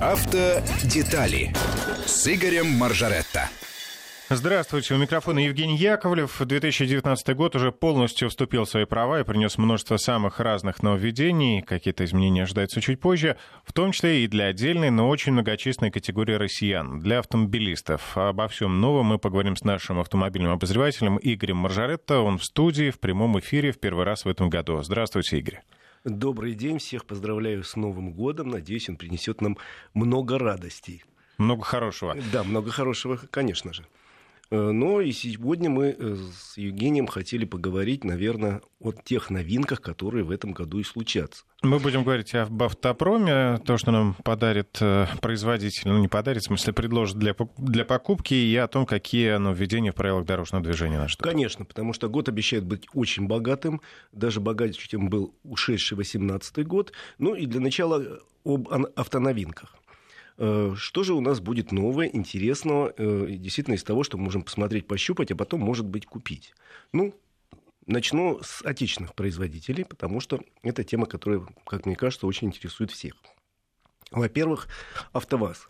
Автодетали с Игорем Маржаретто. Здравствуйте, у микрофона Евгений Яковлев. 2019 год уже полностью вступил в свои права и принес множество самых разных нововведений. Какие-то изменения ожидаются чуть позже, в том числе и для отдельной, но очень многочисленной категории россиян, для автомобилистов. Обо всем новом мы поговорим с нашим автомобильным обозревателем Игорем Маржаретто. Он в студии, в прямом эфире в первый раз в этом году. Здравствуйте, Игорь. Добрый день, всех поздравляю с Новым годом. Надеюсь, он принесет нам много радостей. Много хорошего. Да, много хорошего, конечно же. Э, но и сегодня мы э, с Евгением хотели поговорить, наверное, о тех новинках, которые в этом году и случатся. Мы будем говорить об автопроме, то, что нам подарит э, производитель, ну не подарит, в смысле предложит для, для покупки, и о том, какие нововведения в правилах дорожного движения нас ждут. Конечно, потому что год обещает быть очень богатым, даже богаче, чем был ушедший 2018 год. Ну и для начала об автоновинках. Э, что же у нас будет новое, интересного, э, действительно из того, что мы можем посмотреть, пощупать, а потом, может быть, купить? Ну, начну с отечественных производителей, потому что это тема, которая, как мне кажется, очень интересует всех. Во-первых, АвтоВАЗ.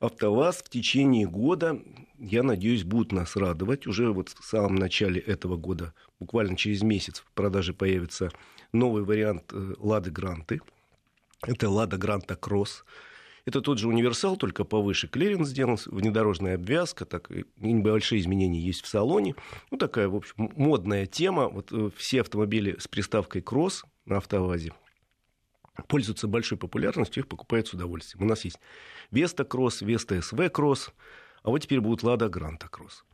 АвтоВАЗ в течение года, я надеюсь, будут нас радовать. Уже вот в самом начале этого года, буквально через месяц в продаже появится новый вариант э, Лады Гранты. Это Лада Гранта Кросс. Это тот же универсал, только повыше. Клиренс сделан, внедорожная обвязка, так, небольшие изменения есть в салоне. Ну, такая, в общем, модная тема. Вот э, все автомобили с приставкой «Кросс» на автовазе пользуются большой популярностью, их покупают с удовольствием. У нас есть Веста Кросс, Веста СВ Кросс, а вот теперь будут Лада Гранта Кросс.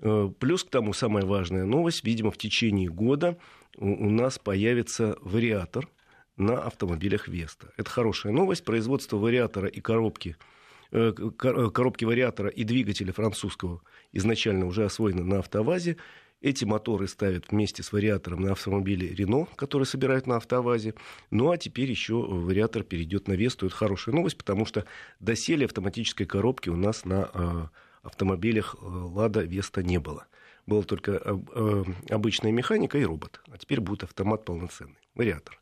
Э, плюс к тому самая важная новость, видимо, в течение года у нас появится вариатор на автомобилях Веста. Это хорошая новость. Производство вариатора и коробки э, э, коробки вариатора и двигателя французского изначально уже освоено на автовазе. Эти моторы ставят вместе с вариатором на автомобиле Рено, который собирают на автовазе. Ну а теперь еще вариатор перейдет на Весту. Это хорошая новость, потому что доселе автоматической коробки у нас на э, автомобилях Лада Веста не было. Была только обычная механика и робот. А теперь будет автомат полноценный, вариатор.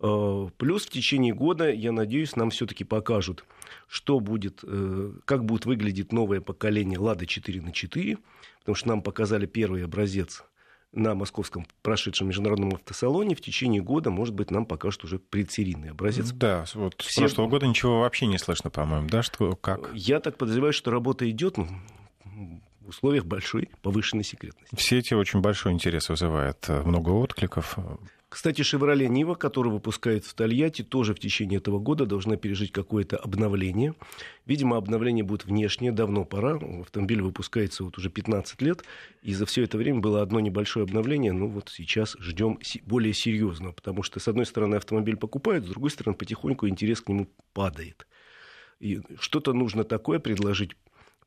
Э, плюс в течение года, я надеюсь, нам все-таки покажут, что будет, э, как будет выглядеть новое поколение Лада 4 на 4, потому что нам показали первый образец на московском прошедшем международном автосалоне. В течение года, может быть, нам покажут уже предсерийный образец. Да, вот Все... с прошлого года ничего вообще не слышно, по-моему, да, что как? Я так подозреваю, что работа идет, ну, в условиях большой повышенной секретности. Все эти очень большой интерес вызывает, э, много откликов. Кстати, «Шевроле Нива», который выпускается в Тольятти, тоже в течение этого года должна пережить какое-то обновление. Видимо, обновление будет внешнее, давно пора. Автомобиль выпускается вот уже 15 лет, и за все это время было одно небольшое обновление, ну вот сейчас ждем более серьезного, потому что, с одной стороны, автомобиль покупают, с другой стороны, потихоньку интерес к нему падает. И что-то нужно такое предложить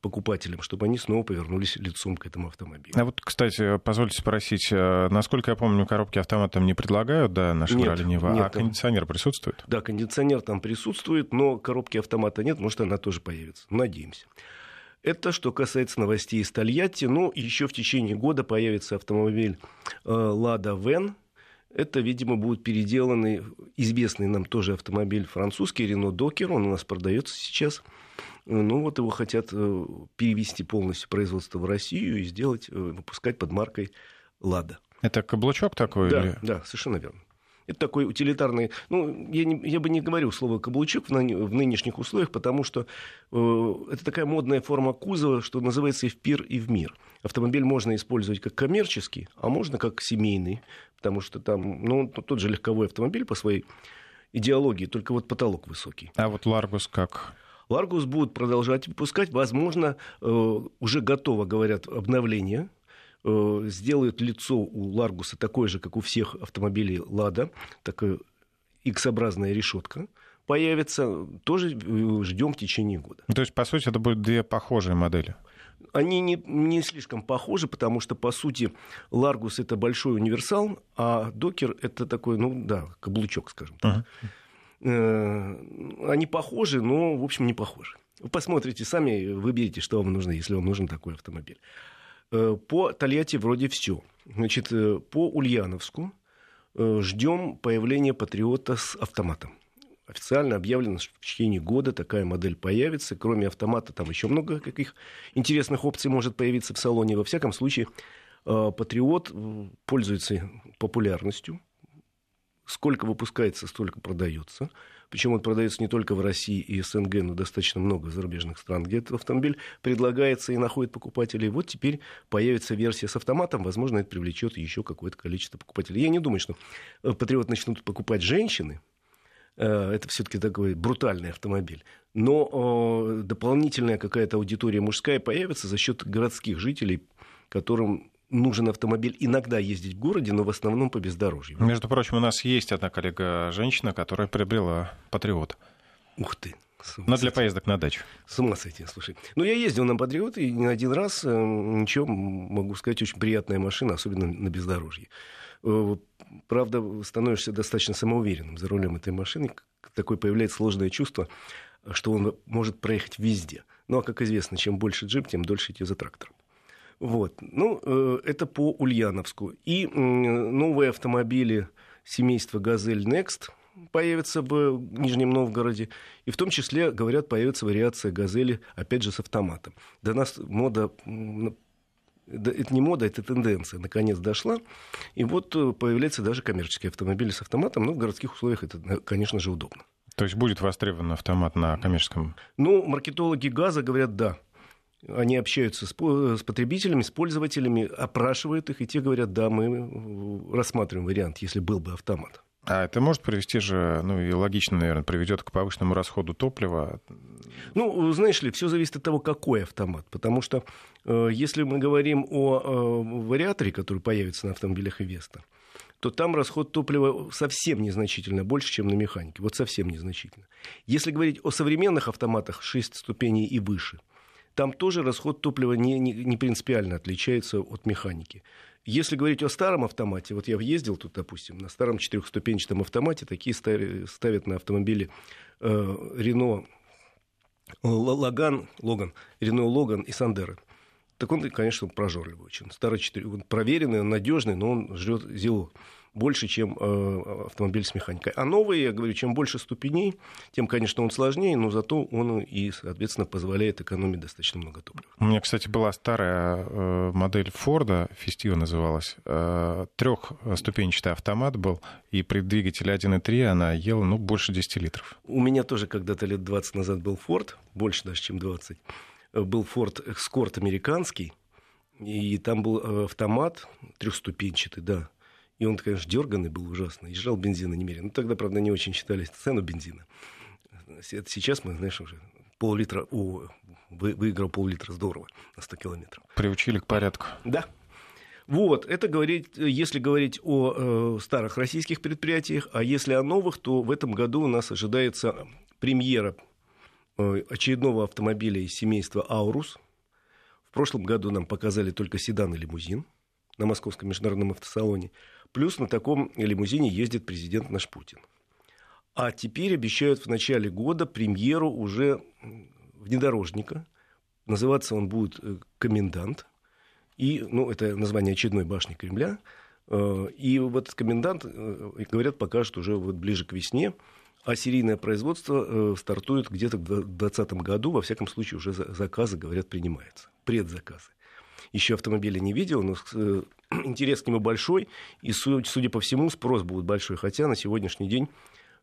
покупателям, чтобы они снова повернулись лицом к этому автомобилю. А вот, кстати, позвольте спросить, э, насколько я помню, коробки автоматом не предлагают, да, на Шевроле Нева, а там... кондиционер присутствует? Да, кондиционер там присутствует, но коробки автомата нет, может, она тоже появится. Надеемся. Это что касается новостей из Тольятти. Ну, еще в течение года появится автомобиль Лада э, Вен. Это, видимо, будет переделанный известный нам тоже автомобиль французский, Рено Докер. Он у нас продается сейчас. Ну вот его хотят э, перевести полностью производство в Россию и сделать, э, выпускать под маркой «Лада». Это каблучок такой? Да, или... да, совершенно верно. Это такой утилитарный... Ну, я, не, я бы не говорил слово «каблучок» в, на, в нынешних условиях, потому что э, это такая модная форма кузова, что называется и в пир, и в мир. Автомобиль можно использовать как коммерческий, а можно как семейный, потому что там, ну, тот же легковой автомобиль по своей идеологии, только вот потолок высокий. А вот Ларгус как? Ларгус будут продолжать выпускать. Возможно, э, уже готово, говорят, обновление э, сделают лицо у Ларгуса такое же, как у всех автомобилей Лада, такая X-образная решетка появится, тоже э, ждем в течение года. То есть, по сути, это будут две похожие модели? Они не, не слишком похожи, потому что, по сути, Ларгус это большой универсал, а Докер это такой, ну да, каблучок, скажем так. Uh-huh. Э, они похожи, но, в общем, не похожи. Вы посмотрите сами, выберите, что вам нужно, если вам нужен такой автомобиль. Э, по Тольятти вроде все. Значит, э, по Ульяновску ждем появления патриота с автоматом. официально объявлено, что в течение года такая модель появится. Кроме автомата, там еще много каких интересных опций может появиться в салоне. Во всяком случае, Патриот пользуется популярностью. Сколько выпускается, столько продается. Причем он продается не только в России и СНГ, но достаточно много зарубежных стран, где этот автомобиль предлагается и находит покупателей. Вот теперь появится версия с автоматом, возможно, это привлечет еще какое-то количество покупателей. Я не думаю, что э, Патриот начнут покупать женщины, э, это все-таки такой брутальный автомобиль. Но дополнительная какая-то аудитория мужская появится за счет городских жителей, которым нужен автомобиль иногда ездить в городе, но в основном по бездорожью. Между прочим, у нас есть одна коллега-женщина, которая приобрела «Патриот». Ух ты. Но для поездок на дачу. С ума сойти, слушай. Ну, я ездил на «Патриот», и не один раз, э, ничего, могу сказать, очень приятная машина, особенно на бездорожье. Э, правда, становишься достаточно самоуверенным за рулем этой машины. Такое появляется сложное чувство, что он может проехать везде. Ну, а как известно, чем больше джип, тем дольше идти за трактором. Вот. Ну, э, это по Ульяновску. И новые автомобили семейства «Газель Next» появятся в Нижнем Новгороде. И в том числе, говорят, появится вариация «Газели», опять же, с автоматом. До нас мода это не мода, это тенденция, наконец дошла. И вот э, появляются даже коммерческие автомобили с автоматом. Но в городских условиях это, конечно же, удобно. То есть будет востребован автомат на коммерческом? Ну, маркетологи газа говорят «да». Они общаются с, с потребителями, с пользователями, опрашивают их, и те говорят, да, мы рассматриваем вариант, если был бы автомат. А это может привести же, ну и логично, наверное, приведет к повышенному расходу топлива? Ну, знаешь ли, все зависит от того, какой автомат. Потому что э, если мы говорим о э, вариаторе, который появится на автомобилях Веста, то там расход топлива совсем незначительно больше, чем на механике. Вот совсем незначительно. Если говорить о современных автоматах 6 ступеней и выше – там тоже расход топлива не, не, не принципиально отличается от механики. Если говорить о старом автомате, вот я въездил тут, допустим, на старом четырехступенчатом автомате, такие ставят на автомобиле э, Рено Лаган, Логан, Рено Логан и Сандера. Так он, конечно, прожорливый очень. Старый 4, он проверенный, он надежный, но он жрет зело больше, чем э, автомобиль с механикой. А новые, я говорю, чем больше ступеней, тем, конечно, он сложнее, но зато он и, соответственно, позволяет экономить достаточно много топлива. У меня, кстати, была старая э, модель Форда, Фестива называлась, э, трехступенчатый автомат был, и при двигателе 1.3 она ела, ну, больше 10 литров. У меня тоже когда-то лет 20 назад был Форд, больше даже, чем 20. Был Форд Экскорт американский, и там был автомат трехступенчатый, да, и он, конечно, дерганный был ужасно, и жрал бензина немерено. Ну, тогда, правда, не очень считали цену бензина. Это сейчас мы, знаешь, уже пол-литра, о, вы, выиграл пол-литра, здорово, на 100 километров. Приучили к порядку. Да. Вот, это говорить, если говорить о э, старых российских предприятиях, а если о новых, то в этом году у нас ожидается премьера э, очередного автомобиля из семейства «Аурус». В прошлом году нам показали только седан и лимузин на Московском международном автосалоне – Плюс на таком лимузине ездит президент наш Путин. А теперь обещают в начале года премьеру уже внедорожника. Называться он будет э, «Комендант». И, ну, это название очередной башни Кремля. Э, и вот этот комендант, э, говорят, покажет уже вот ближе к весне. А серийное производство стартует где-то в 2020 году. Во всяком случае, уже заказы, говорят, принимаются. Предзаказы еще автомобиля не видел, но э, интерес к нему большой, и, судя по всему, спрос будет большой. Хотя на сегодняшний день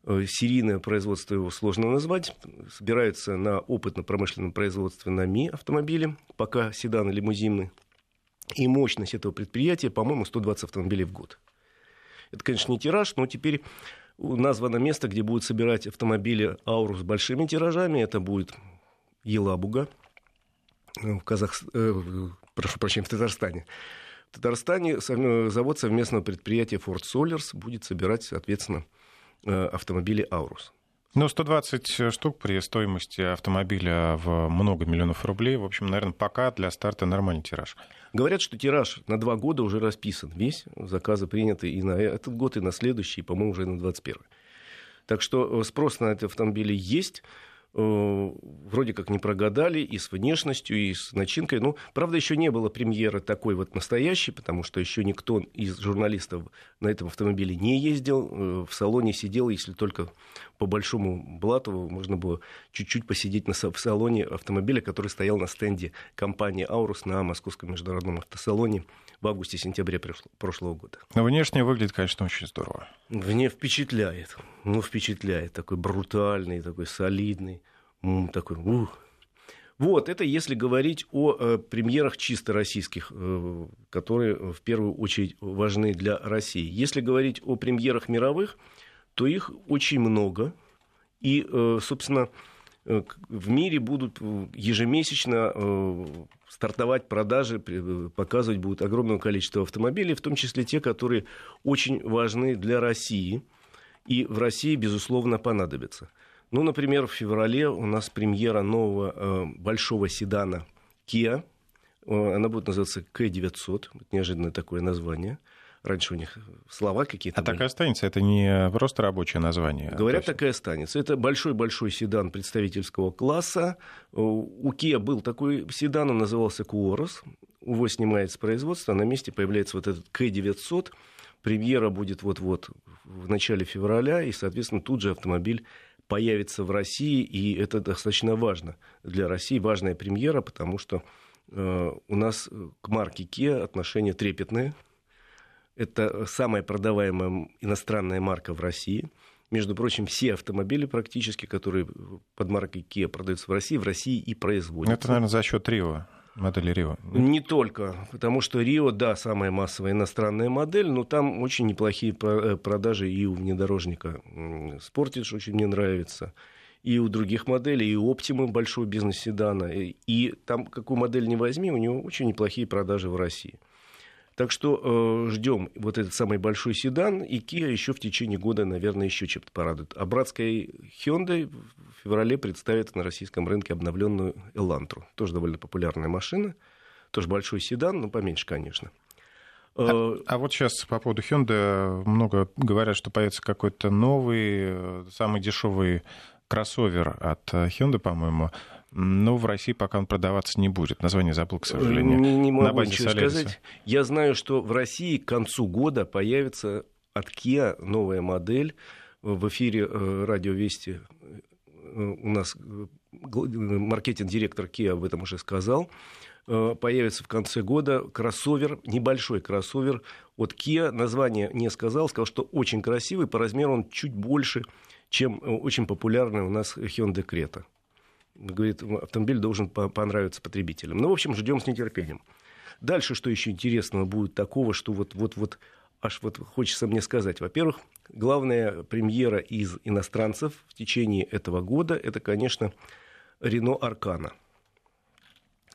э, серийное производство его сложно назвать. Собираются на опытно-промышленном производстве на Ми автомобили, пока седаны, лимузины. И мощность этого предприятия, по-моему, 120 автомобилей в год. Это, конечно, не тираж, но теперь названо место, где будут собирать автомобили Аурус с большими тиражами. Это будет Елабуга, в Казах прошу прощения, в Татарстане. В Татарстане завод совместного предприятия Ford Solers будет собирать, соответственно, э, автомобили «Аурус». Ну, 120 штук при стоимости автомобиля в много миллионов рублей. В общем, наверное, пока для старта нормальный тираж. Говорят, что тираж на два года уже расписан весь. Заказы приняты и на этот год, и на следующий, и, по-моему, уже на 21 Так что э, спрос на эти автомобили есть. Э, вроде как не прогадали и с внешностью, и с начинкой. Ну, правда, еще не было премьеры такой вот настоящей, потому что еще никто из журналистов на этом автомобиле не ездил. Э, в салоне сидел, если только по большому блату можно было чуть-чуть посидеть на, в салоне автомобиля, который стоял на стенде компании «Аурус» на Московском международном автосалоне в августе-сентябре прошлого года. Но внешне выглядит, конечно, очень здорово. Мне впечатляет. Ну, впечатляет. Такой брутальный, такой солидный такой, ух. Вот, это если говорить о э, премьерах чисто российских, э, которые в первую очередь важны для России. Если говорить о премьерах мировых, то их очень много. И, э, собственно, в мире будут ежемесячно э, стартовать продажи, показывать будут огромное количество автомобилей, в том числе те, которые очень важны для России. И в России, безусловно, понадобятся. Ну, например, в феврале у нас премьера нового э, большого седана Kia. Она будет называться K900. Неожиданное такое название. Раньше у них слова какие-то. А были. так и останется, это не просто рабочее название. Говорят, есть... так и останется. Это большой-большой седан представительского класса. У Kia был такой седан, он назывался Куорос. Его снимает с производства, на месте появляется вот этот K900. Премьера будет вот-вот в начале февраля, и, соответственно, тут же автомобиль появится в России, и это достаточно важно для России, важная премьера, потому что э, у нас к марке Kia отношения трепетные. Это самая продаваемая иностранная марка в России. Между прочим, все автомобили практически, которые под маркой Kia продаются в России, в России и производятся. Это, наверное, за счет Рио модели Рио? Не только, потому что Рио, да, самая массовая иностранная модель, но там очень неплохие э, продажи и у внедорожника. Спортидж очень мне нравится. И у других моделей, и у Optima большой бизнес-седана. И там, какую модель не возьми, у него очень неплохие продажи в России. Так что э, ждем вот этот самый большой седан, и Kia еще в течение года, наверное, еще чем-то порадует. А братская Hyundai в феврале представит на российском рынке обновленную Elantra. Тоже довольно популярная машина, тоже большой седан, но поменьше, конечно. А, э, а вот сейчас по поводу Hyundai много говорят, что появится какой-то новый, э, самый дешевый кроссовер от Hyundai, по-моему. Но в России пока он продаваться не будет. Название забыл, к сожалению. Не, не могу ничего Солериса. сказать. Я знаю, что в России к концу года появится от Kia новая модель. В эфире э, радио Вести э, у нас э, маркетинг-директор Kia об этом уже сказал. Появится в конце года кроссовер, небольшой кроссовер от Kia. Название не сказал, сказал, что очень красивый. По размеру он чуть больше, чем очень популярный у нас Hyundai Creta говорит, автомобиль должен понравиться потребителям. Ну, в общем, ждем с нетерпением. Дальше, что еще интересного будет такого, что вот, вот, вот аж вот хочется мне сказать. Во-первых, главная премьера из иностранцев в течение этого года, это, конечно, Рено Аркана.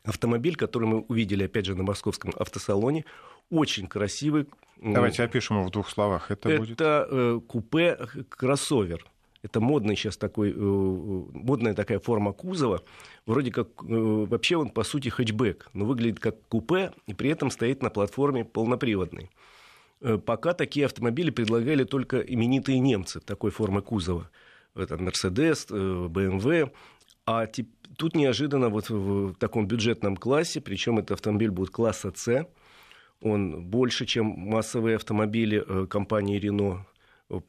Автомобиль, который мы увидели, опять же, на московском автосалоне, очень красивый. Давайте опишем его в двух словах. Это, это будет... э, купе-кроссовер. Это модный сейчас такой, э, модная такая форма кузова. Вроде как, э, вообще он по сути хэтчбэк, но выглядит как купе и при этом стоит на платформе полноприводной. Э, пока такие автомобили предлагали только именитые немцы такой формы кузова. Это Mercedes, BMW. А тут неожиданно вот в таком бюджетном классе, причем это автомобиль будет класса C, он больше, чем массовые автомобили компании Renault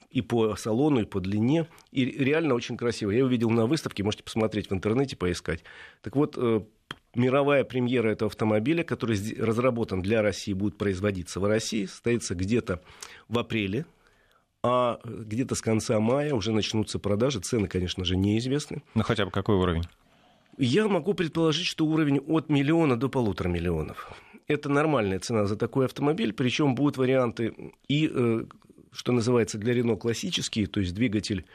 и по салону, и по длине. И реально очень красиво. Я его видел на выставке, можете посмотреть в интернете, поискать. Так вот, э, мировая премьера этого автомобиля, который разработан для России, будет производиться в России, состоится где-то в апреле, а где-то с конца мая уже начнутся продажи. Цены, конечно же, неизвестны. Ну, хотя бы какой уровень? Я могу предположить, что уровень от миллиона до полутора миллионов. Это нормальная цена за такой автомобиль, причем будут варианты и э, что называется, для Рено классические, то есть двигатель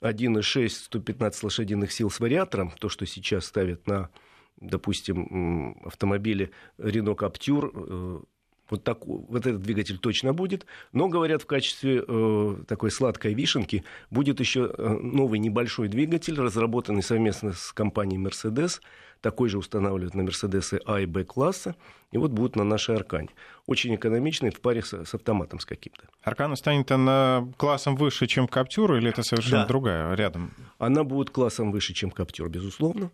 1,6, 115 лошадиных сил с вариатором, то, что сейчас ставят на, допустим, автомобиле Renault Captur, Вот, так, вот этот двигатель точно будет. Но, говорят, в качестве э, такой сладкой вишенки будет еще э, новый небольшой двигатель, разработанный совместно с компанией Mercedes. Такой же устанавливают на Мерседесы А и Б класса. И вот будут на нашей Аркане. Очень экономичный в паре с, с автоматом с каким-то. Аркана станет она классом выше, чем Каптюр, или это совершенно Да. другая рядом? Она будет классом выше, чем Каптюр, безусловно.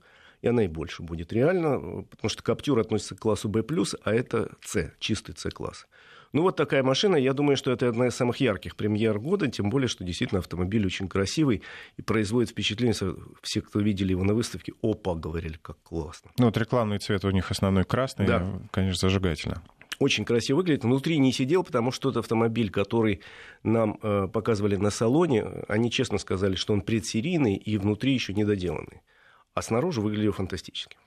И она и больше будет реально, потому что Каптюр относится к классу B+, а это C, чистый C-класс. Ну, вот такая машина. Я думаю, что это одна из самых ярких премьер года, тем более, что действительно автомобиль очень красивый и производит впечатление, все, кто видели его на выставке, опа, говорили, как классно. Ну, вот рекламный цвет у них основной красный, Да. конечно, зажигательно. Очень красиво выглядит. Внутри не сидел, потому что тот автомобиль, который нам э, показывали на салоне, они честно сказали, что он предсерийный и внутри еще недоделанный. А снаружи выглядел фантастически.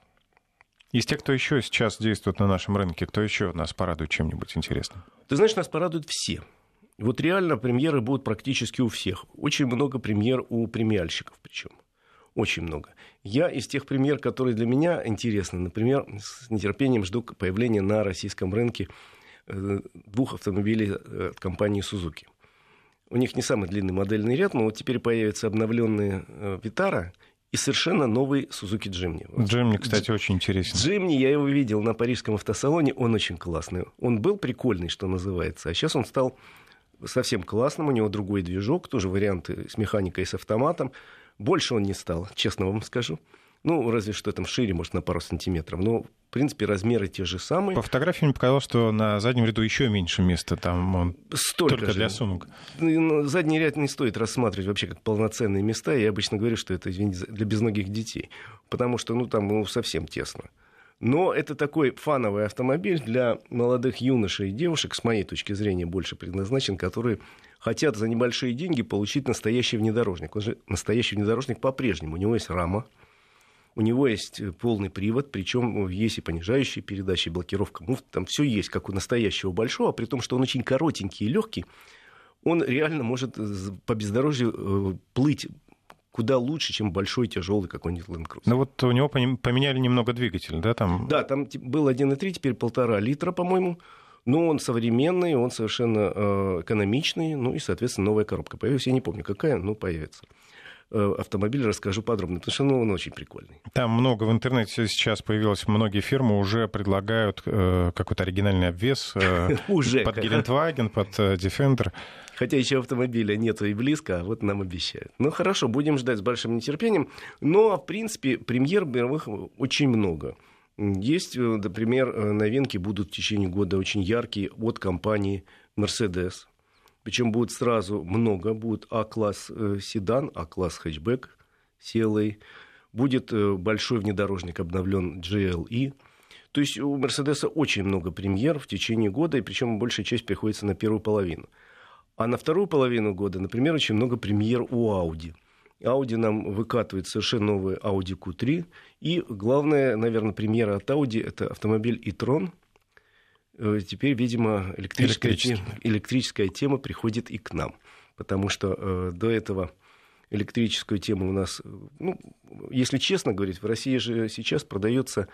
Из тех, кто еще сейчас действует на нашем рынке, кто еще нас порадует чем-нибудь интересным? Ты знаешь, нас порадуют все. Вот реально премьеры будут практически у всех. Очень много премьер у премиальщиков причем. Очень много. Я из тех премьер, которые для меня интересны, например, с нетерпением жду появления на российском рынке э, двух автомобилей э, от компании Suzuki. У них не самый длинный модельный ряд, но вот теперь появятся обновленные э, Vitara и совершенно новый Jimny. Вот Джимми, кстати, очень интересен. Джимни, я его видел на парижском автосалоне, он очень классный. Он был прикольный, что называется, а сейчас он стал совсем классным, у него другой движок, тоже варианты с механикой и с автоматом. Больше он не стал, честно вам скажу. Ну, разве что там шире, может, на пару сантиметров. Но, в принципе, размеры те же самые. По фотографии мне показалось, что на заднем ряду еще меньше места, там он Столько только же. для сумок. Ну, Задний ряд не стоит рассматривать вообще как полноценные места. Я обычно говорю, что это, извините, для безногих детей. Потому что, ну, там ну, совсем тесно. Но это такой фановый автомобиль для молодых юношей и девушек, с моей точки зрения, больше предназначен, которые хотят за небольшие деньги получить настоящий внедорожник. Он же настоящий внедорожник по-прежнему. У него есть рама, у него есть э, полный привод, причем есть и понижающие передачи, и блокировка муфт, там все есть, как у настоящего большого, при том, что он очень коротенький и легкий, он реально может э, по бездорожью э, плыть куда лучше, чем большой тяжелый какой-нибудь Land Cruiser. Ну вот у него поменяли немного двигатель, да, там? Да, там был 1,3, теперь полтора литра, по-моему. Но он современный, он совершенно э, экономичный, ну и, соответственно, новая коробка появилась. Я не помню, какая, но появится. Э, автомобиль расскажу подробно, потому что ну, он очень прикольный. Там много в интернете сейчас появилось, многие фирмы уже предлагают э, какой-то оригинальный обвес э, Уже. под Гелендваген, под э, Defender. Хотя еще автомобиля нету и близко, а вот нам обещают. Ну хорошо, будем ждать с большим нетерпением. Но, в принципе, премьер мировых очень много. Есть, э, например, новинки будут в течение года очень яркие от компании Mercedes. Причем будет сразу много. Будет А-класс э, седан, А-класс хэтчбэк CLA. Будет э, большой внедорожник обновлен GLE. То есть у Мерседеса очень много премьер в течение года, и причем большая часть приходится на первую половину. А на вторую половину года, например, очень много премьер у Audi. Audi нам выкатывает совершенно новый Audi Q3. И главная, наверное, премьера от Audi – это автомобиль e-tron. Э, Теперь, видимо, электрическая, тема, электрическая тема приходит и к нам. Потому что э, до этого электрическую тему у нас, ну, если честно говорить, в России же сейчас продается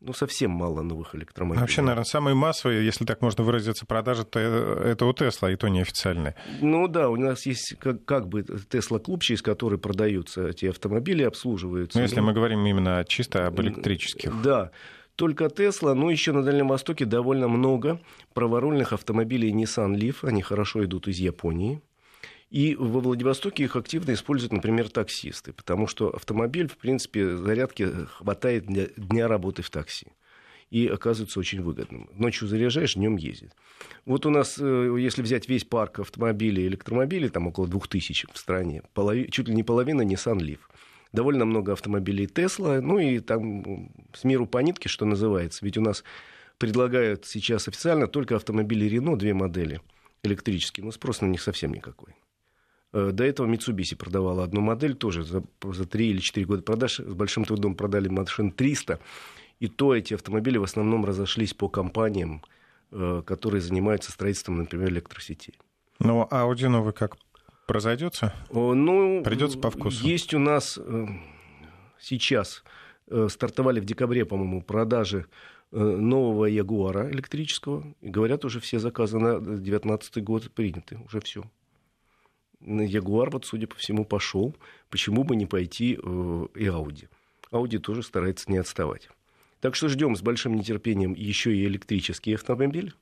ну, совсем мало новых электромобилей. Вообще, наверное, самые массовые, если так можно выразиться, продажи, то это у Тесла, и то неофициальные. Ну да, у нас есть как, как бы Тесла-клуб, через который продаются эти автомобили, обслуживаются. Но если Ну, мы говорим именно чисто об электрических. Да. Только Тесла, но еще на Дальнем Востоке довольно много праворульных автомобилей Nissan Leaf. Они хорошо идут из Японии. И во Владивостоке их активно используют, например, таксисты, потому что автомобиль, в принципе, зарядки хватает для дня работы в такси. И оказывается очень выгодным. Ночью заряжаешь, днем ездит. Вот у нас, э, если взять весь парк автомобилей и электромобилей, там около 2000 в стране, полови- чуть ли не половина Nissan Leaf. Довольно много автомобилей Tesla, ну и там с миру по нитке, что называется. Ведь у нас предлагают сейчас официально только автомобили Renault, две модели электрические, но спрос на них совсем никакой. Э, До этого Mitsubishi продавала одну модель, тоже за, за 3 или 4 года продаж. С большим трудом продали машин 300. И то эти автомобили в основном разошлись по компаниям, э, которые занимаются строительством, например, электросетей. Но Audi новый как произойдется? О, Ну, Придётся по вкусу. Есть у нас э, сейчас, э, стартовали в декабре, по-моему, продажи нового Ягуара электрического. И говорят, уже все заказы на 2019 год приняты. Уже все. Ягуар, вот, судя по всему, пошел. Почему бы не пойти и Ауди? Ауди тоже старается не отставать. Так что ждем с большим нетерпением еще и электрический автомобиль.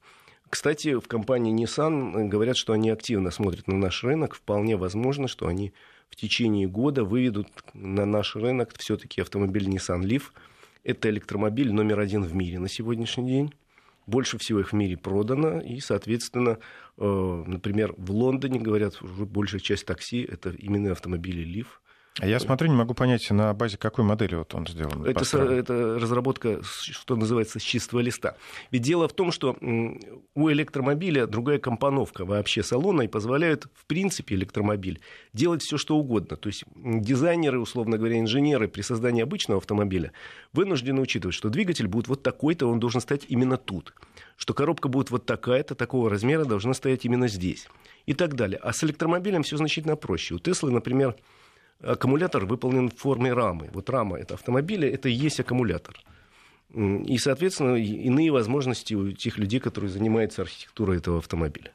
Кстати, в компании Nissan говорят, что они активно смотрят на наш рынок. Вполне возможно, что они в течение года выведут на наш рынок все-таки автомобиль Nissan Leaf. Это электромобиль номер один в мире на сегодняшний день. Больше всего их в мире продано, и, соответственно, э, например, в Лондоне, говорят, уже большая часть такси – это именно автомобили Leaf – я смотрю, не могу понять, на базе какой модели вот он сделан. Это, это разработка, что называется, с чистого листа. Ведь дело в том, что у электромобиля другая компоновка вообще салона и позволяет, в принципе, электромобиль делать все, что угодно. То есть дизайнеры, условно говоря, инженеры при создании обычного автомобиля вынуждены учитывать, что двигатель будет вот такой-то, он должен стоять именно тут. Что коробка будет вот такая-то, такого размера, должна стоять именно здесь. И так далее. А с электромобилем все значительно проще. У Теслы, например, аккумулятор выполнен в форме рамы. Вот рама это автомобиля, это и есть аккумулятор. И, соответственно, иные возможности у тех людей, которые занимаются архитектурой этого автомобиля.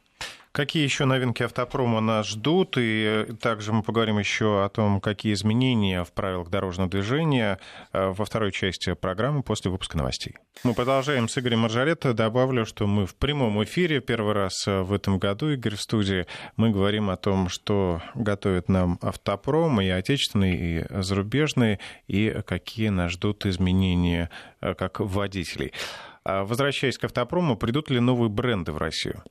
Какие еще новинки автопрома нас ждут? И также мы поговорим еще о том, какие изменения в правилах дорожного движения э, во второй части программы после выпуска новостей. Мы продолжаем с Игорем Маржаретто. Добавлю, что мы в прямом эфире первый раз э, в этом году, Игорь, в студии. Мы говорим о том, что готовит нам автопром, и отечественный, и зарубежный, и какие нас ждут изменения э, как водителей. А возвращаясь к автопрому, придут ли новые бренды в Россию?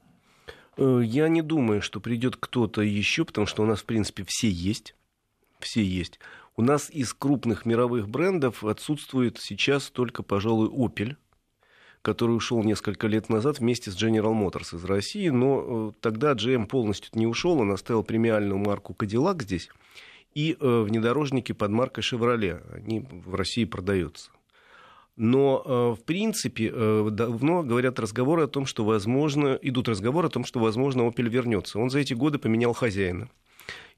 Э, я не думаю, что придет кто-то еще, потому что у нас, в принципе, все есть. Все есть. У нас из крупных мировых брендов отсутствует сейчас только, пожалуй, Opel, который ушел несколько лет назад вместе с General Motors из России, но э, тогда GM полностью не ушел, он оставил премиальную марку Cadillac здесь и э, внедорожники под маркой Chevrolet, они в России продаются. Но, э, в принципе, э, давно говорят разговоры о том, что, возможно, идут разговоры о том, что, возможно, Opel вернется. Он за эти годы поменял хозяина.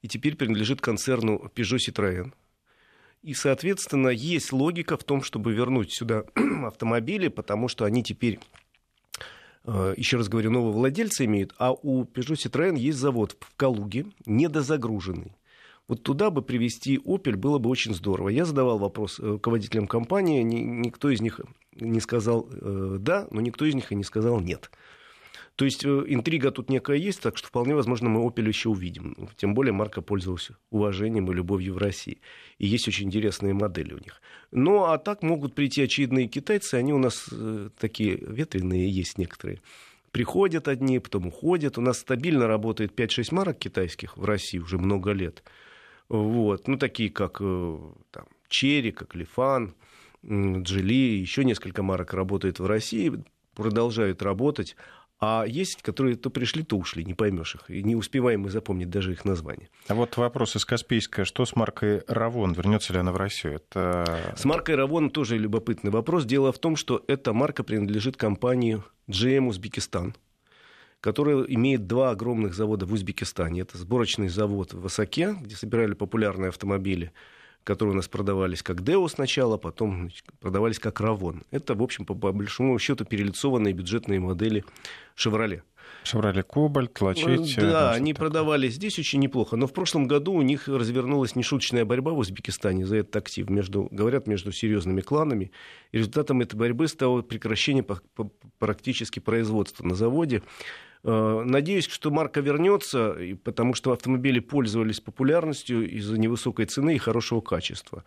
И теперь принадлежит концерну Peugeot Citroën. И, соответственно, есть логика в том, чтобы вернуть сюда автомобили, потому что они теперь, э, еще раз говорю, новые владельцы имеют, а у Peugeot Citroën есть завод в Калуге, недозагруженный. Вот туда бы привести Opel было бы очень здорово. Я задавал вопрос э, руководителям компании, никто из них не сказал э, да, но никто из них и не сказал нет. То есть э, интрига тут некая есть, так что вполне возможно мы Opel еще увидим. Тем более марка пользовалась уважением и любовью в России. И есть очень интересные модели у них. Ну, а так могут прийти очевидные китайцы, они у нас такие ветреные есть некоторые. Приходят одни, потом уходят. У нас стабильно работает 5-6 марок китайских в России уже много лет. Вот. Ну, такие как э, там, Черри, как Лифан, Джили, еще несколько марок работает в России, продолжают работать. А есть, которые то пришли, то ушли, не поймешь их. И не успеваем мы запомнить даже их название. А вот вопрос из Каспийска. Что с маркой Равон? Вернется ли она в Россию? Это... С маркой Равон тоже любопытный вопрос. Дело в том, что эта марка принадлежит компании GM Узбекистан которая имеет два огромных завода в Узбекистане. Это сборочный завод в Осаке, где собирали популярные автомобили, которые у нас продавались как Део сначала, потом значит, продавались как Равон. Это, в общем, по, большому счету перелицованные бюджетные модели «Шевроле». Шевроле Кобальт, Лачетти. Да, они такое. продавались здесь очень неплохо. Но в прошлом году у них развернулась нешуточная борьба в Узбекистане за этот актив. Между, говорят, между серьезными кланами. И результатом этой борьбы стало прекращение практически производства на заводе. Э, надеюсь, что марка вернется, потому что автомобили пользовались популярностью из-за невысокой цены и хорошего качества.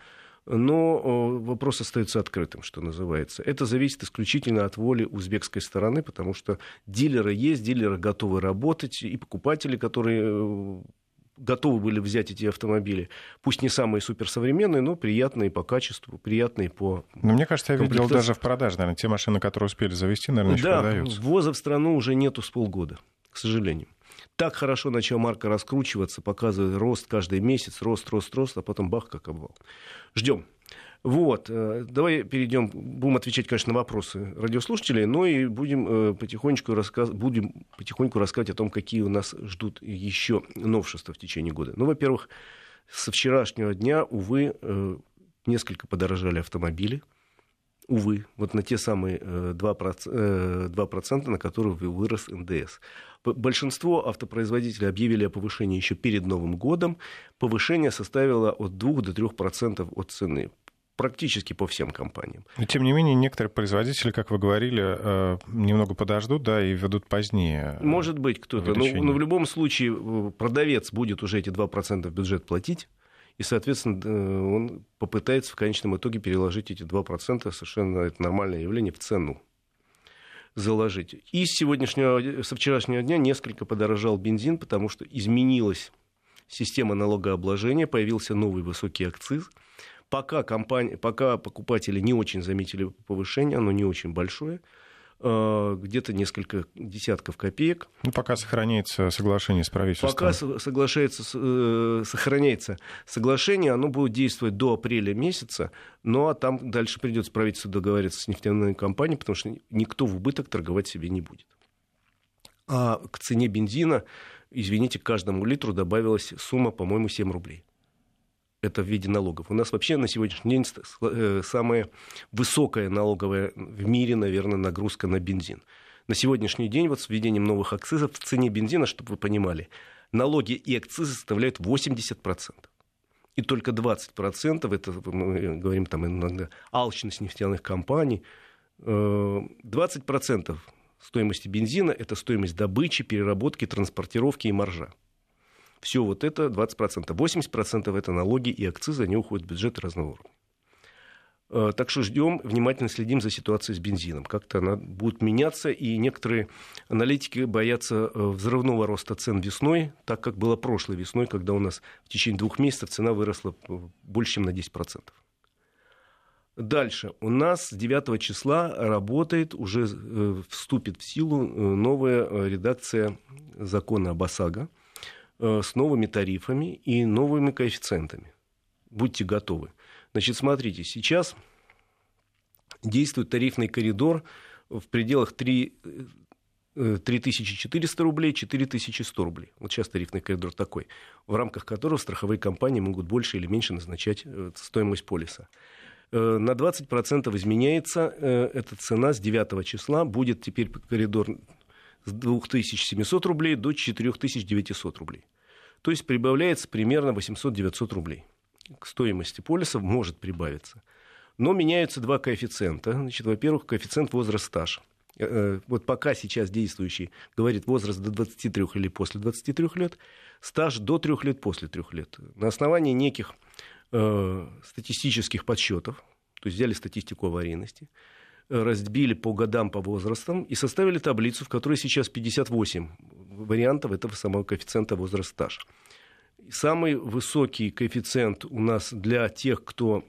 Но э, вопрос остается открытым, что называется. Это зависит исключительно от воли узбекской стороны, потому что дилеры есть, дилеры готовы работать, и покупатели, которые э, готовы были взять эти автомобили. Пусть не самые суперсовременные, но приятные по качеству, приятные по Но мне кажется, я видел даже в продаже, наверное, те машины, которые успели завести, наверное, еще да, продаются. ввоза в страну уже нету с полгода, к сожалению. Так хорошо начала марка раскручиваться, показывает рост каждый месяц, рост, рост, рост, а потом бах, как обвал. Ждем. Вот, э, давай перейдем, будем отвечать, конечно, на вопросы радиослушателей, но и будем э, потихонечку, рассказ... будем потихоньку рассказывать о том, какие у нас ждут еще новшества в течение года. Ну, во-первых, со вчерашнего дня, увы, э, несколько подорожали автомобили. увы, вот на те самые 2%, 2% на которые вырос НДС. Большинство автопроизводителей объявили о повышении еще перед Новым годом. Повышение составило от 2 до 3% от цены практически по всем компаниям. Но, тем не менее, некоторые производители, как вы говорили, э, немного подождут, да, и ведут позднее. Может быть, кто-то. Но, но в любом случае э, продавец будет уже эти 2% в бюджет платить. И, соответственно, э, он попытается в конечном итоге переложить эти 2%, совершенно это нормальное явление, в цену заложить. И с сегодняшнего, со вчерашнего дня несколько подорожал бензин, потому что изменилась система налогообложения, появился новый высокий акциз – Пока, компания, пока покупатели не очень заметили повышение, оно не очень большое, э, где-то несколько десятков копеек. Ну, пока сохраняется соглашение с правительством. Пока соглашается, э, сохраняется соглашение, оно будет действовать до апреля месяца, ну, а там дальше придется правительству договариваться с нефтяной компанией, потому что никто в убыток торговать себе не будет. А к цене бензина, извините, к каждому литру добавилась сумма, по-моему, 7 рублей это в виде налогов. У нас вообще на сегодняшний день э, самая высокая налоговая в мире, наверное, нагрузка на бензин. На сегодняшний день вот с введением новых акцизов в цене бензина, чтобы вы понимали, налоги и акцизы составляют 80%. И только 20%, это мы говорим там иногда, алчность нефтяных компаний, 20% э, стоимости бензина – это стоимость добычи, переработки, транспортировки и маржа. Все вот это 20%. 80% это налоги и акцизы, они уходят в бюджет разного уровня. Э, так что ждем, внимательно следим за ситуацией с бензином. Как-то она будет меняться, и некоторые аналитики боятся э, взрывного роста цен весной, так как было прошлой весной, когда у нас в течение двух месяцев цена выросла больше, чем на 10%. Дальше. У нас с 9 числа работает, уже э, вступит в силу новая редакция закона об ОСАГО – Э, с новыми тарифами и новыми коэффициентами. Будьте готовы. Значит, смотрите, сейчас действует тарифный коридор в пределах 3, 3400 э, рублей, 4100 рублей. Вот сейчас тарифный коридор такой, в рамках которого страховые компании могут больше или меньше назначать э, стоимость полиса. На 20% изменяется эта цена с 9 числа. Будет теперь коридор с 2700 рублей до 4900 рублей. То есть прибавляется примерно 800-900 рублей. К стоимости полиса может прибавиться. Но меняются два коэффициента. Значит, во-первых, коэффициент возраст стаж. Э, э, вот пока сейчас действующий говорит возраст до 23 или после 23 лет, стаж до 3 лет после 3 лет. На основании неких э, статистических подсчетов, то есть взяли статистику аварийности, разбили по годам, по возрастам и составили таблицу, в которой сейчас 58 вариантов этого самого коэффициента возраст стаж. Самый высокий коэффициент у нас для тех, кто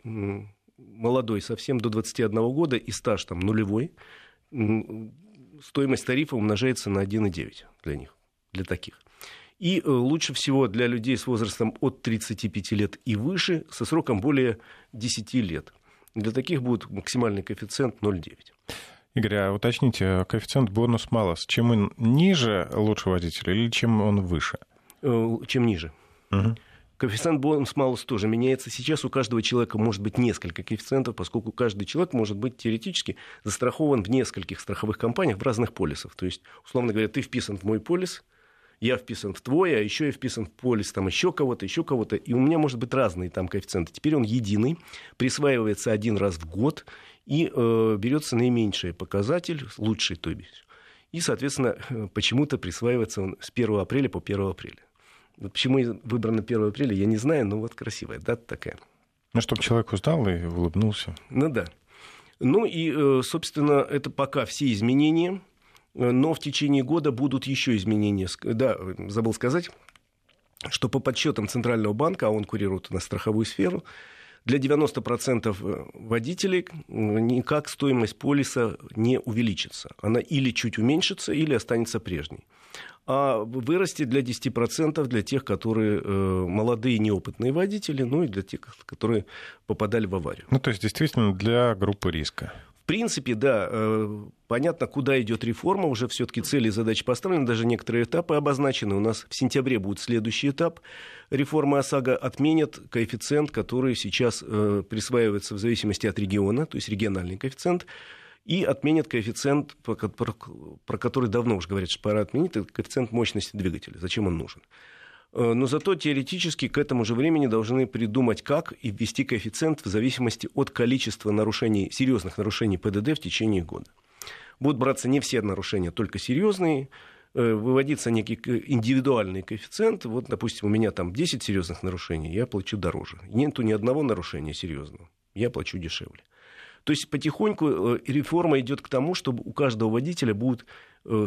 молодой совсем до 21 года и стаж там нулевой, стоимость тарифа умножается на 1,9 для них, для таких. И э, лучше всего для людей с возрастом от 35 лет и выше, со сроком более 10 лет. Для таких будет максимальный коэффициент 0,9. Игорь, а уточните, коэффициент бонус-малос, чем он ниже лучше водителя или чем он выше? Э, чем ниже. Угу. Коэффициент бонус-малус тоже меняется. Сейчас у каждого человека может быть несколько коэффициентов, поскольку каждый человек может быть теоретически застрахован в нескольких страховых компаниях в разных полисах. То есть, условно говоря, ты вписан в мой полис, я вписан в твой, а еще я вписан в полис там еще кого-то, еще кого-то, и у меня может быть разные там коэффициенты. Теперь он единый, присваивается один раз в год, и э, берется наименьший показатель, лучший, то есть. И, соответственно, почему-то присваивается он с 1 апреля по 1 апреля. Вот почему выбрано 1 апреля, я не знаю, но вот красивая дата такая. Ну, чтобы человек узнал и улыбнулся. Ну да. Ну и, э, собственно, это пока все изменения, но в течение года будут еще изменения. Да, забыл сказать, что по подсчетам Центрального банка, а он курирует у нас страховую сферу, для 90% э, водителей никак стоимость полиса не увеличится. Она или чуть уменьшится, или останется прежней. А вырастет для 10% для тех, которые э, молодые неопытные водители, ну и для тех, которые попадали в аварию. Ну, то есть, действительно, для группы риска. В принципе, да, э, понятно, куда идет реформа, уже все-таки цели и задачи поставлены, даже некоторые этапы обозначены. У нас в сентябре будет следующий этап реформы ОСАГО, отменят коэффициент, который сейчас э, присваивается в зависимости от региона, то есть региональный коэффициент, и отменят коэффициент, про который давно уже говорят, что пора отменить, это коэффициент мощности двигателя. Зачем он нужен? Э, но зато теоретически к этому же времени должны придумать, как и ввести коэффициент в зависимости от количества нарушений, серьезных нарушений ПДД в течение года. Будут браться не все нарушения, только серьезные, э, выводиться некий индивидуальный коэффициент. Вот, допустим, у меня там 10 серьезных нарушений, я плачу дороже. Нету ни одного нарушения серьезного, я плачу дешевле. То есть потихоньку э, реформа идет к тому, чтобы у каждого водителя будет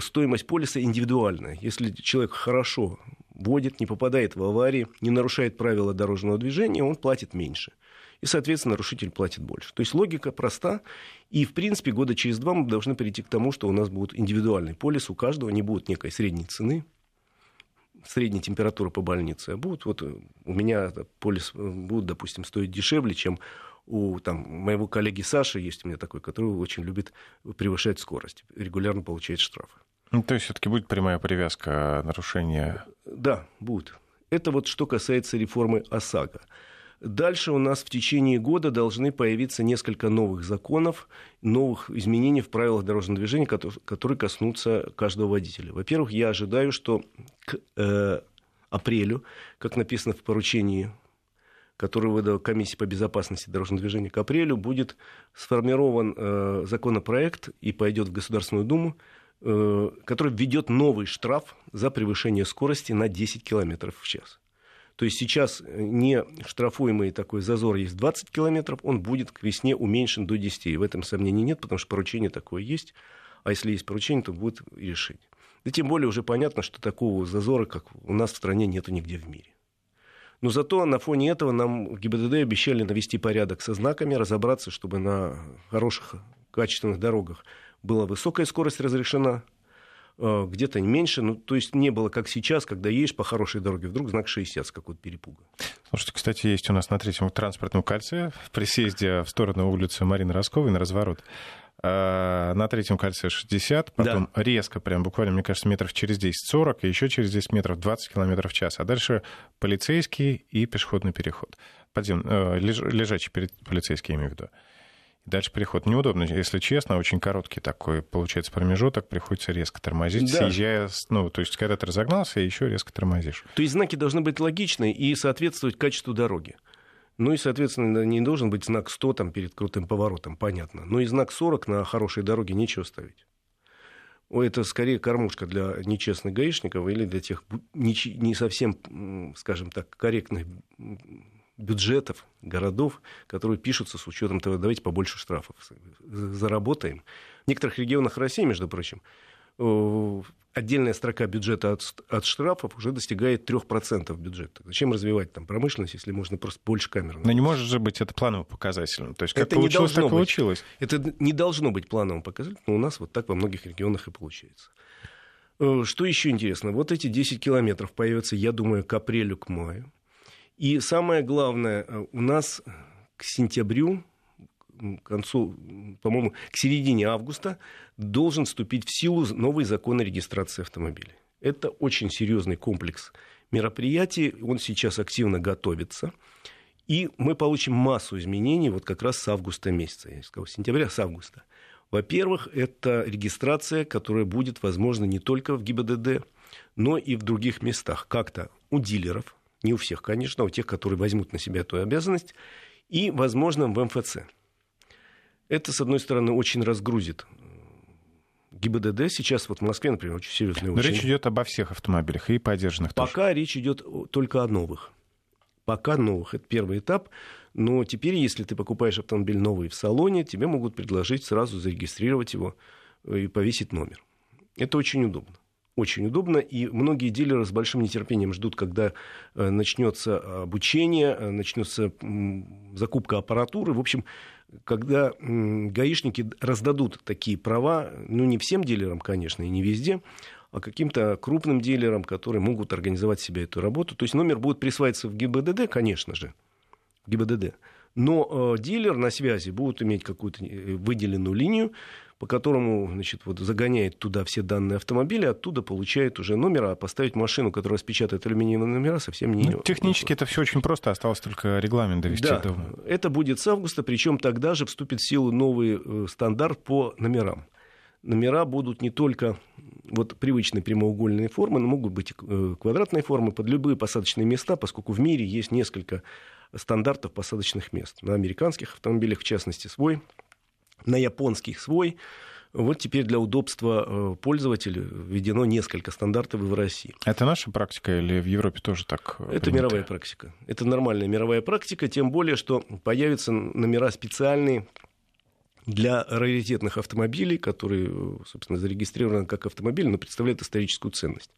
стоимость полиса индивидуальная. Если человек хорошо водит, не попадает в аварии, не нарушает правила дорожного движения, он платит меньше. И, соответственно, нарушитель платит больше. То есть логика проста. И, в принципе, года через два мы должны прийти к тому, что у нас будет индивидуальный полис, у каждого не будет некой средней цены, средней температуры по больнице, а будут, вот у меня полис э, будет, допустим, стоить дешевле, чем у там, моего коллеги Саши, есть у меня такой, который очень любит превышать скорость, регулярно получает штрафы. Ну, то есть все-таки будет прямая привязка нарушения? Да, будет. Это вот что касается реформы ОСАГО. Дальше у нас в течение года должны появиться несколько новых законов, новых изменений в правилах дорожного движения, которые коснутся каждого водителя. Во-первых, я ожидаю, что к э, апрелю, как написано в поручении, которое выдала Комиссия по безопасности дорожного движения, к апрелю будет сформирован э, законопроект и пойдет в Государственную Думу, Э, который введет новый штраф за превышение скорости на 10 км в час. То есть сейчас не штрафуемый такой зазор есть 20 километров, он будет к весне уменьшен до 10. И в этом сомнений нет, потому что поручение такое есть. А если есть поручение, то будет решение. Да тем более уже понятно, что такого зазора, как у нас в стране, нету нигде в мире. Но зато на фоне этого нам в ГИБДД обещали навести порядок со знаками, разобраться, чтобы на хороших, качественных дорогах была высокая скорость разрешена, э, где-то меньше. Ну, то есть не было, как сейчас, когда едешь по хорошей дороге, вдруг знак 60 с какого-то перепуга. Слушайте, кстати, есть у нас на третьем транспортном кольце в присезде в сторону улицы Марины Росковой на разворот. Э, на третьем кольце 60, потом да. резко, прям буквально, мне кажется, метров через 10-40, и еще через 10 метров 20 километров в час. А дальше полицейский и пешеходный переход. Подъем, э, леж, лежачий полицейский, я имею в виду. Дальше переход неудобно, если честно, очень короткий такой получается промежуток, приходится резко тормозить, да. съезжая, ну, то есть когда ты разогнался, еще резко тормозишь. То есть знаки должны быть логичны и соответствовать качеству дороги. Ну и, соответственно, не должен быть знак 100 там, перед крутым поворотом, понятно. Но и знак 40 на хорошей дороге нечего ставить. Это скорее кормушка для нечестных гаишников или для тех не совсем, скажем так, корректных бюджетов городов, которые пишутся с учетом того, давайте побольше штрафов заработаем. В некоторых регионах России, между прочим, отдельная строка бюджета от, от штрафов уже достигает 3% бюджета. Зачем развивать там промышленность, если можно просто больше камер? Но не может же быть это плановым показателем. То есть как это получилось, так быть. получилось. Это не должно быть плановым показателем, но у нас вот так во многих регионах и получается. Э, что еще интересно? Вот эти 10 километров появятся, я думаю, к апрелю, к маю. И самое главное, э, у нас к сентябрю, к концу, по-моему, к середине августа должен вступить в силу новый закон о регистрации автомобилей. Это очень серьезный комплекс мероприятий, он сейчас активно готовится. И мы получим массу изменений вот как раз с августа месяца, я сказал, сентября, с августа. Во-первых, это регистрация, которая будет возможна не только в ГИБДД, но и в других местах. Как-то у дилеров, не у всех, конечно, а у тех, которые возьмут на себя эту обязанность. И, возможно, в МФЦ. Это, с одной стороны, очень разгрузит ГИБДД. Сейчас вот в Москве, например, очень серьезный Но речь идет обо всех автомобилях и поддержанных Пока тоже. речь идет только о новых. Пока новых. Это первый этап. Но теперь, если ты покупаешь автомобиль новый в салоне, тебе могут предложить сразу зарегистрировать его э, и повесить номер. Это очень удобно очень удобно, и многие дилеры с большим нетерпением ждут, когда э, начнется обучение, э, начнется закупка аппаратуры. В общем, когда гаишники раздадут такие права, ну не всем дилерам, конечно, и не везде, а каким-то крупным дилерам, которые могут организовать себе эту работу. То есть номер будет присваиваться в ГИБДД, конечно же, в ГИБДД, Но э, дилер на связи будет иметь какую-то э, выделенную линию, по которому значит, вот, загоняет туда все данные автомобиля, оттуда получает уже номера, а поставить машину, которая распечатает алюминиевые номера, совсем не... Ну, технически это все очень просто, осталось только регламент довести. Да, до... это будет с августа, причем тогда же вступит в силу новый э, стандарт по номерам. Номера будут не только вот привычные прямоугольные формы, но могут быть э, квадратные формы под любые посадочные места, поскольку в мире есть несколько стандартов посадочных мест. На американских автомобилях, в частности, свой, на японских свой. Вот теперь для удобства э, пользователя введено несколько стандартов и в России. Это наша практика или в Европе тоже так? Э, Это принято? мировая практика. Это нормальная мировая практика, тем более, что появятся номера специальные для раритетных автомобилей, которые, собственно, зарегистрированы как автомобили, но представляют историческую ценность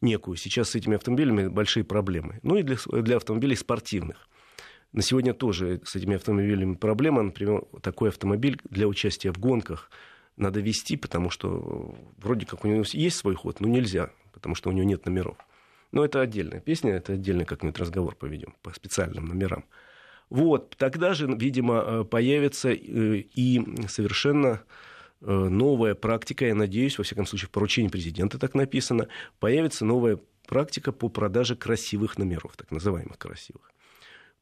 некую. Сейчас с этими автомобилями большие проблемы. Ну и для, для автомобилей спортивных. На сегодня тоже с этими автомобилями проблема. Например, такой автомобиль для участия в гонках надо вести, потому что вроде как у него есть свой ход, но нельзя, потому что у него нет номеров. Но это отдельная песня, это отдельный как-нибудь разговор поведем по специальным номерам. Вот, тогда же, видимо, э, появится э, и совершенно э, новая практика, я надеюсь, во всяком случае, в поручении президента так написано, появится новая практика по продаже красивых номеров, так называемых красивых.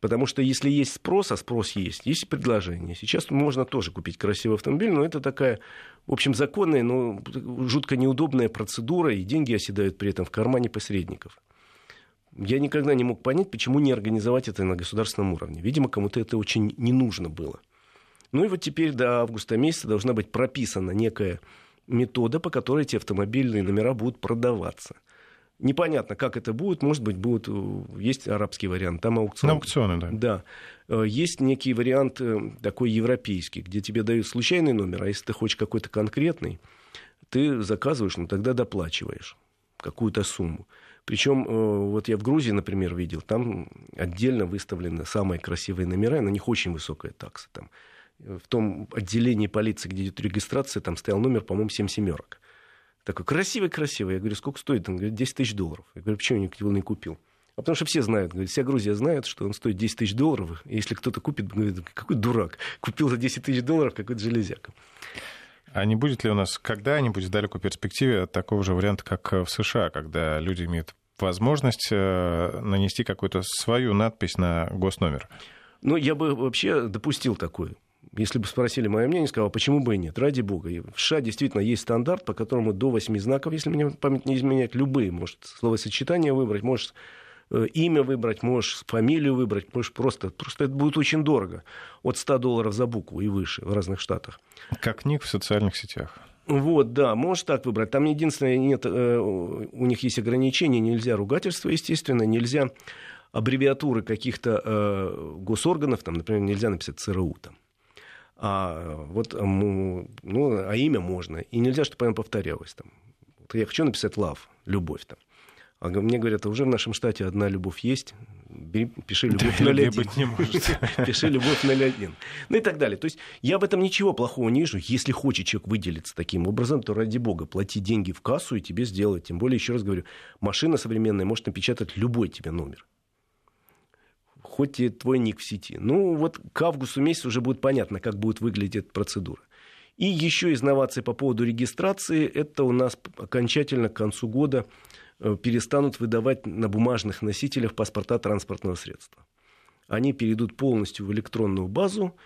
Потому что если есть спрос, а спрос есть, есть предложение. Сейчас можно тоже купить красивый автомобиль, но это такая, в общем, законная, но жутко неудобная процедура, и деньги оседают при этом в кармане посредников. Я никогда не мог понять, почему не организовать это на государственном уровне. Видимо, кому-то это очень не нужно было. Ну и вот теперь до августа месяца должна быть прописана некая метода, по которой эти автомобильные номера будут продаваться. Непонятно, как это будет. Может быть, будет, э, есть арабский вариант, там аукцион. На аукционы, да. Да. Э, есть некий вариант э, такой европейский, где тебе дают случайный номер, а если ты хочешь какой-то конкретный, ты заказываешь, ну тогда доплачиваешь какую-то сумму. Причем, вот я в Грузии, например, видел, там отдельно выставлены самые красивые номера, на них очень высокая такса. Там. В том отделении полиции, где идет регистрация, там стоял номер, по-моему, 7 семерок. Такой красивый-красивый. Я говорю, сколько стоит? Он говорит, 10 тысяч долларов. Я говорю, почему я его не купил? А потому что все знают, говорит, вся Грузия знает, что он стоит 10 тысяч долларов. И если кто-то купит, говорит, какой дурак, купил за 10 тысяч долларов какой-то железяка. А не будет ли у нас когда-нибудь в далекой перспективе такого же варианта, как в США, когда люди имеют возможность э, нанести какую-то свою надпись на госномер? Ну, я бы вообще допустил такое. Если бы спросили мое мнение, сказал, почему бы и нет, ради бога. В США действительно есть стандарт, по которому до восьми знаков, если мне память не изменять, любые, может, словосочетание выбрать, может, Э, имя выбрать, можешь фамилию выбрать, можешь просто... Просто это будет очень дорого. От 100 долларов за букву и выше в разных штатах. Как ник в социальных сетях. Вот, да, можешь так выбрать. Там единственное, нет, э, у них есть ограничения, нельзя ругательства, естественно, нельзя аббревиатуры каких-то э, госорганов, там, например, нельзя написать ЦРУ там. А вот, ну, а имя можно. И нельзя, чтобы оно повторялось там. Вот я хочу написать love, любовь там. А мне говорят, а уже в нашем штате одна любовь есть, Бери, пиши любовь 01. не может. Пиши любовь 01. Ну и так далее. То есть я в этом ничего плохого не вижу. Если хочет человек выделиться таким образом, то ради бога, плати деньги в кассу и тебе сделают. Тем более, еще раз говорю, машина современная может напечатать любой тебе номер. Хоть и твой ник в сети. Ну вот к августу месяцу уже будет понятно, как будет выглядеть эта процедура. И еще из новаций по поводу регистрации. Это у нас окончательно к концу года Э, перестанут выдавать на бумажных носителях паспорта транспортного средства. Они перейдут полностью в электронную базу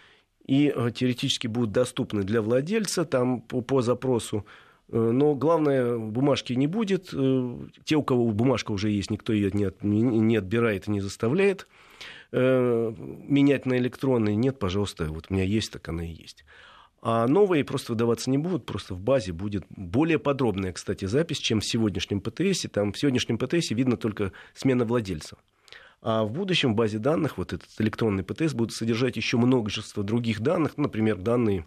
и э, теоретически будут доступны для владельца там, по, по запросу. Э, но главное, бумажки не будет. Те, у кого бумажка уже есть, никто ее не, от, не отбирает и не заставляет менять на электронный. Нет, пожалуйста, вот у меня есть, так она и есть. А новые просто выдаваться не будут, просто в базе будет более подробная, кстати, запись, чем в сегодняшнем ПТС. Там в сегодняшнем ПТС видно только смена владельца. А в будущем в базе данных вот этот электронный ПТС будет содержать еще множество других данных, например, данные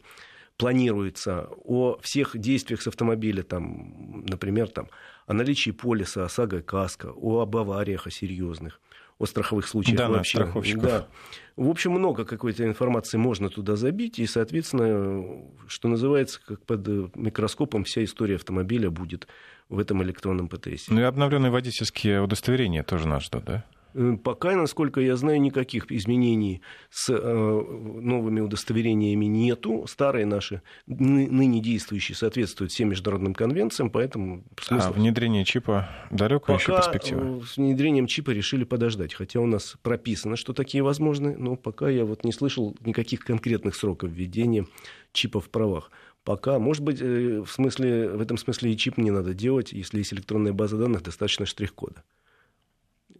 планируется о всех действиях с автомобиля, там, например, там, о наличии полиса, ОСАГО, КАСКО, о об авариях, о серьезных, о страховых случаях да, вообще. Страховщиков. Да. В общем, много какой-то информации можно туда забить, и, соответственно, что называется, как под микроскопом вся история автомобиля будет в этом электронном ПТС. Ну и обновленные водительские удостоверения тоже нас ждут, да? Э, пока, насколько я знаю, никаких изменений с э, новыми удостоверениями нету. Старые наши, ныне действующие, соответствуют всем международным конвенциям, поэтому... Смысл... А внедрение чипа далекая еще перспектива? Э, с внедрением чипа решили подождать, хотя у нас прописано, что такие возможны, но пока я вот не слышал никаких конкретных сроков введения чипа в правах. Пока, может быть, в, смысле, в этом смысле и чип не надо делать, если есть электронная база данных, достаточно штрих-кода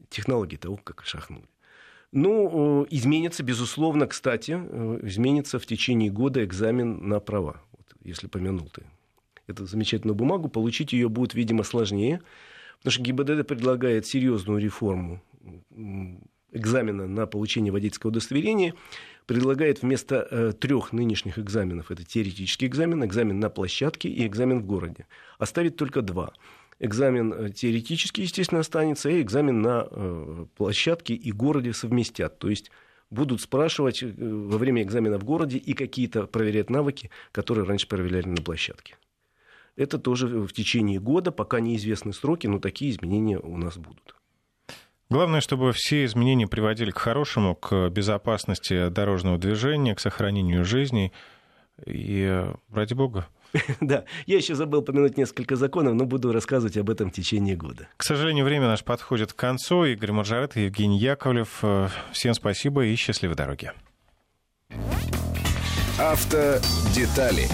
технологии того, как шахнули. Ну, изменится, безусловно, кстати, э, изменится в течение года экзамен на права, вот, если помянул ты эту замечательную бумагу, получить ее будет, видимо, сложнее, потому что ГИБДД предлагает серьезную реформу экзамена на получение водительского удостоверения, предлагает вместо э, трех нынешних экзаменов, это теоретический экзамен, экзамен на площадке и экзамен в городе, оставить только два – экзамен э, теоретический, естественно, останется, и экзамен на э, площадке и городе совместят. То есть будут спрашивать э, во время экзамена в городе и какие-то проверять навыки, которые раньше проверяли на площадке. Это тоже в течение года, пока неизвестны сроки, но такие изменения у нас будут. Главное, чтобы все изменения приводили к хорошему, к безопасности дорожного движения, к сохранению жизни. И ради бога, Да, я еще забыл помянуть несколько законов, но буду рассказывать об этом в течение года. К сожалению, время наше подходит к концу. Игорь Маржарет и Евгений Яковлев. Э, всем спасибо и счастливой дороги. Автодетали